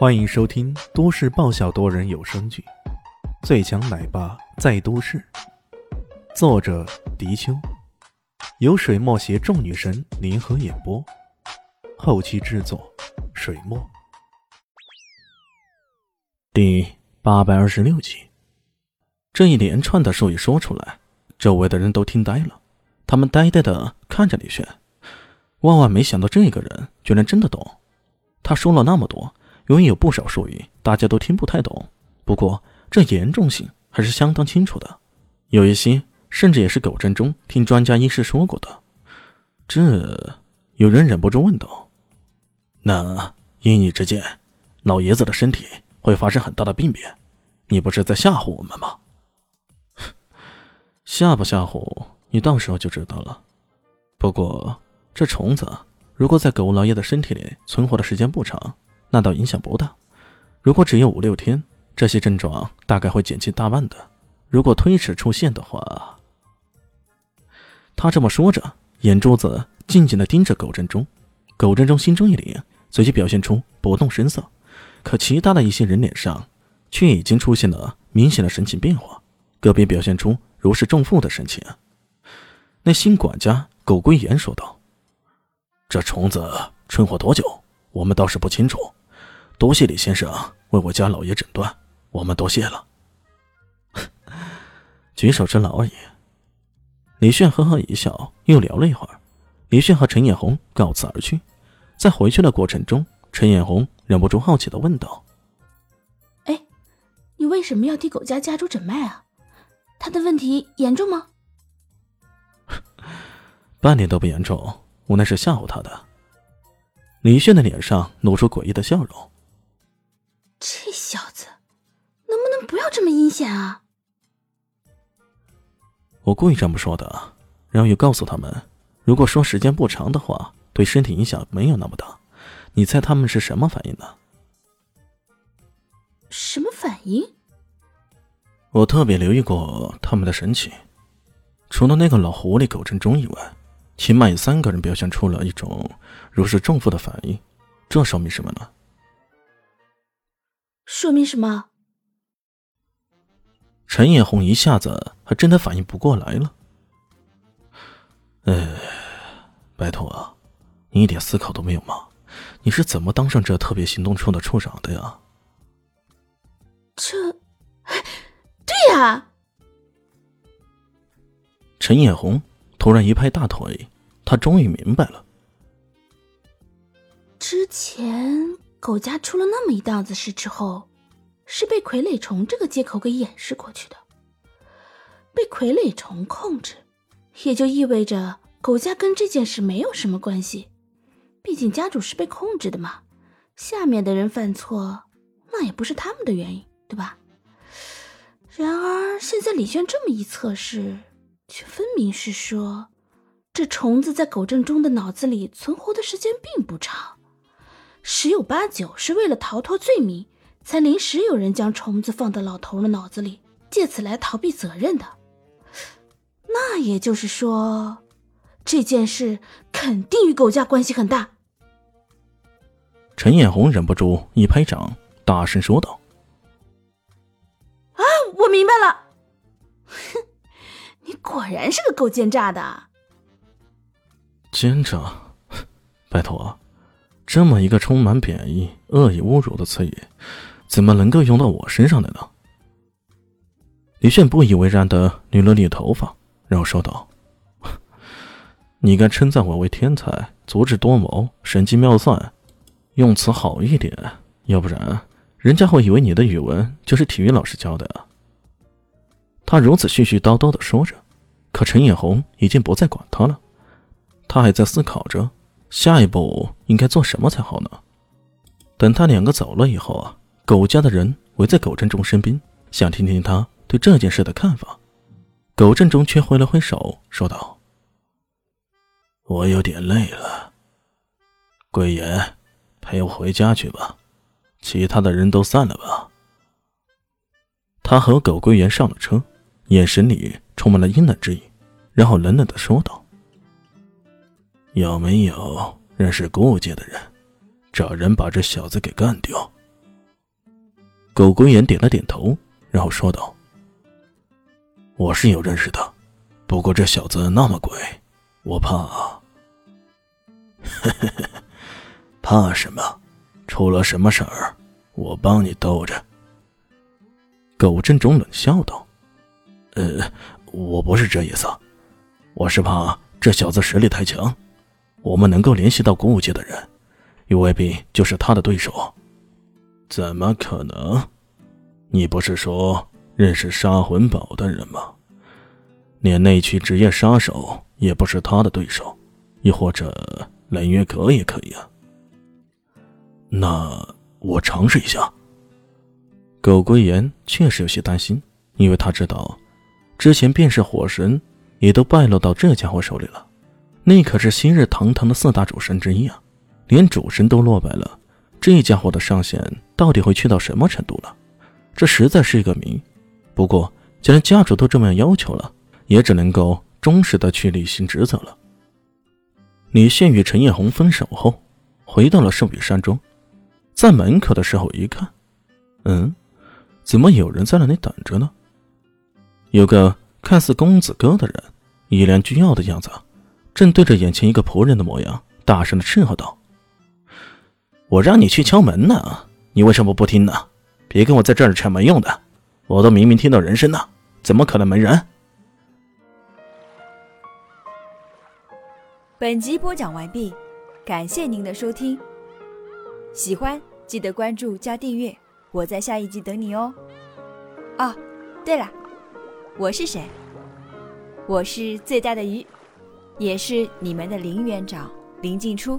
欢迎收听都市爆笑多人有声剧《最强奶爸在都市》，作者：迪秋，由水墨携众女神联合演播，后期制作：水墨。第八百二十六集，这一连串的术语说出来，周围的人都听呆了，他们呆呆的看着李轩，万万没想到这个人居然真的懂，他说了那么多。由于有不少术语大家都听不太懂，不过这严重性还是相当清楚的，有一些甚至也是狗镇中听专家医师说过的。这有人忍不住问道：“那依你之见，老爷子的身体会发生很大的病变？你不是在吓唬我们吗？” 吓不吓唬你到时候就知道了。不过这虫子如果在狗老爷的身体里存活的时间不长，那倒影响不大，如果只有五六天，这些症状大概会减轻大半的。如果推迟出现的话，他这么说着，眼珠子静静的盯着狗振中。狗振中心中一凛，随即表现出不动声色。可其他的一些人脸上，却已经出现了明显的神情变化，个别表现出如释重负的神情。那新管家狗归言说道：“这虫子存活多久，我们倒是不清楚。”多谢李先生为我家老爷诊断，我们多谢了。举手之劳而已。李炫呵呵一笑，又聊了一会儿。李炫和陈艳红告辞而去，在回去的过程中，陈艳红忍不住好奇的问道：“哎，你为什么要替狗家家主诊脉啊？他的问题严重吗？” 半点都不严重，我那是吓唬他的。李炫的脸上露出诡异的笑容。这小子，能不能不要这么阴险啊？我故意这么说的，然后又告诉他们，如果说时间不长的话，对身体影响没有那么大。你猜他们是什么反应呢？什么反应？我特别留意过他们的神情，除了那个老狐狸狗振中以外，起码有三个人表现出了一种如释重负的反应。这说明什么呢？说明什么？陈艳红一下子还真的反应不过来了。哎，拜托，你一点思考都没有吗？你是怎么当上这特别行动处的处长的呀？这，对呀。陈艳红突然一拍大腿，他终于明白了。之前。狗家出了那么一档子事之后，是被傀儡虫这个借口给掩饰过去的。被傀儡虫控制，也就意味着狗家跟这件事没有什么关系。毕竟家主是被控制的嘛，下面的人犯错，那也不是他们的原因，对吧？然而现在李轩这么一测试，却分明是说，这虫子在狗正中的脑子里存活的时间并不长。十有八九是为了逃脱罪名，才临时有人将虫子放到老头的脑子里，借此来逃避责任的。那也就是说，这件事肯定与狗家关系很大。陈艳红忍不住一拍掌，大声说道：“啊，我明白了！哼，你果然是个够奸诈的。奸诈？拜托。”这么一个充满贬义、恶意、侮辱的词语，怎么能够用到我身上的呢？李炫不以为然的捋了捋头发，然后说道：“你该称赞我为天才、足智多谋、神机妙算，用词好一点，要不然人家会以为你的语文就是体育老师教的。”他如此絮絮叨叨的说着，可陈艳红已经不再管他了，他还在思考着。下一步应该做什么才好呢？等他两个走了以后啊，狗家的人围在狗振中身边，想听听他对这件事的看法。狗振中却挥了挥手，说道：“我有点累了，桂言，陪我回家去吧。其他的人都散了吧。”他和狗桂言上了车，眼神里充满了阴冷之意，然后冷冷的说道。有没有认识顾家的人？找人把这小子给干掉。苟归言点了点头，然后说道：“我是有认识的，不过这小子那么鬼，我怕。怕什么？出了什么事儿，我帮你兜着。”苟振中冷笑道：“呃，我不是这意思，我是怕这小子实力太强，我们能够联系到古武界的人，又未必就是他的对手。”怎么可能？你不是说认识杀魂堡的人吗？连内区职业杀手也不是他的对手，亦或者冷月阁也可以啊。那我尝试一下。苟归言确实有些担心，因为他知道，之前便是火神也都败落到这家伙手里了，那可是昔日堂堂的四大主神之一啊，连主神都落败了。这家伙的上限到底会去到什么程度了？这实在是一个谜。不过，既然家主都这么要求了，也只能够忠实的去履行职责了。李现与陈艳红分手后，回到了圣雨山庄，在门口的时候一看，嗯，怎么有人在那里等着呢？有个看似公子哥的人，一脸倨傲的样子，正对着眼前一个仆人的模样，大声的斥喝道。我让你去敲门呢，你为什么不听呢？别跟我在这儿逞没用的，我都明明听到人声呢，怎么可能没人？本集播讲完毕，感谢您的收听。喜欢记得关注加订阅，我在下一集等你哦。哦，对了，我是谁？我是最大的鱼，也是你们的林园长林静初。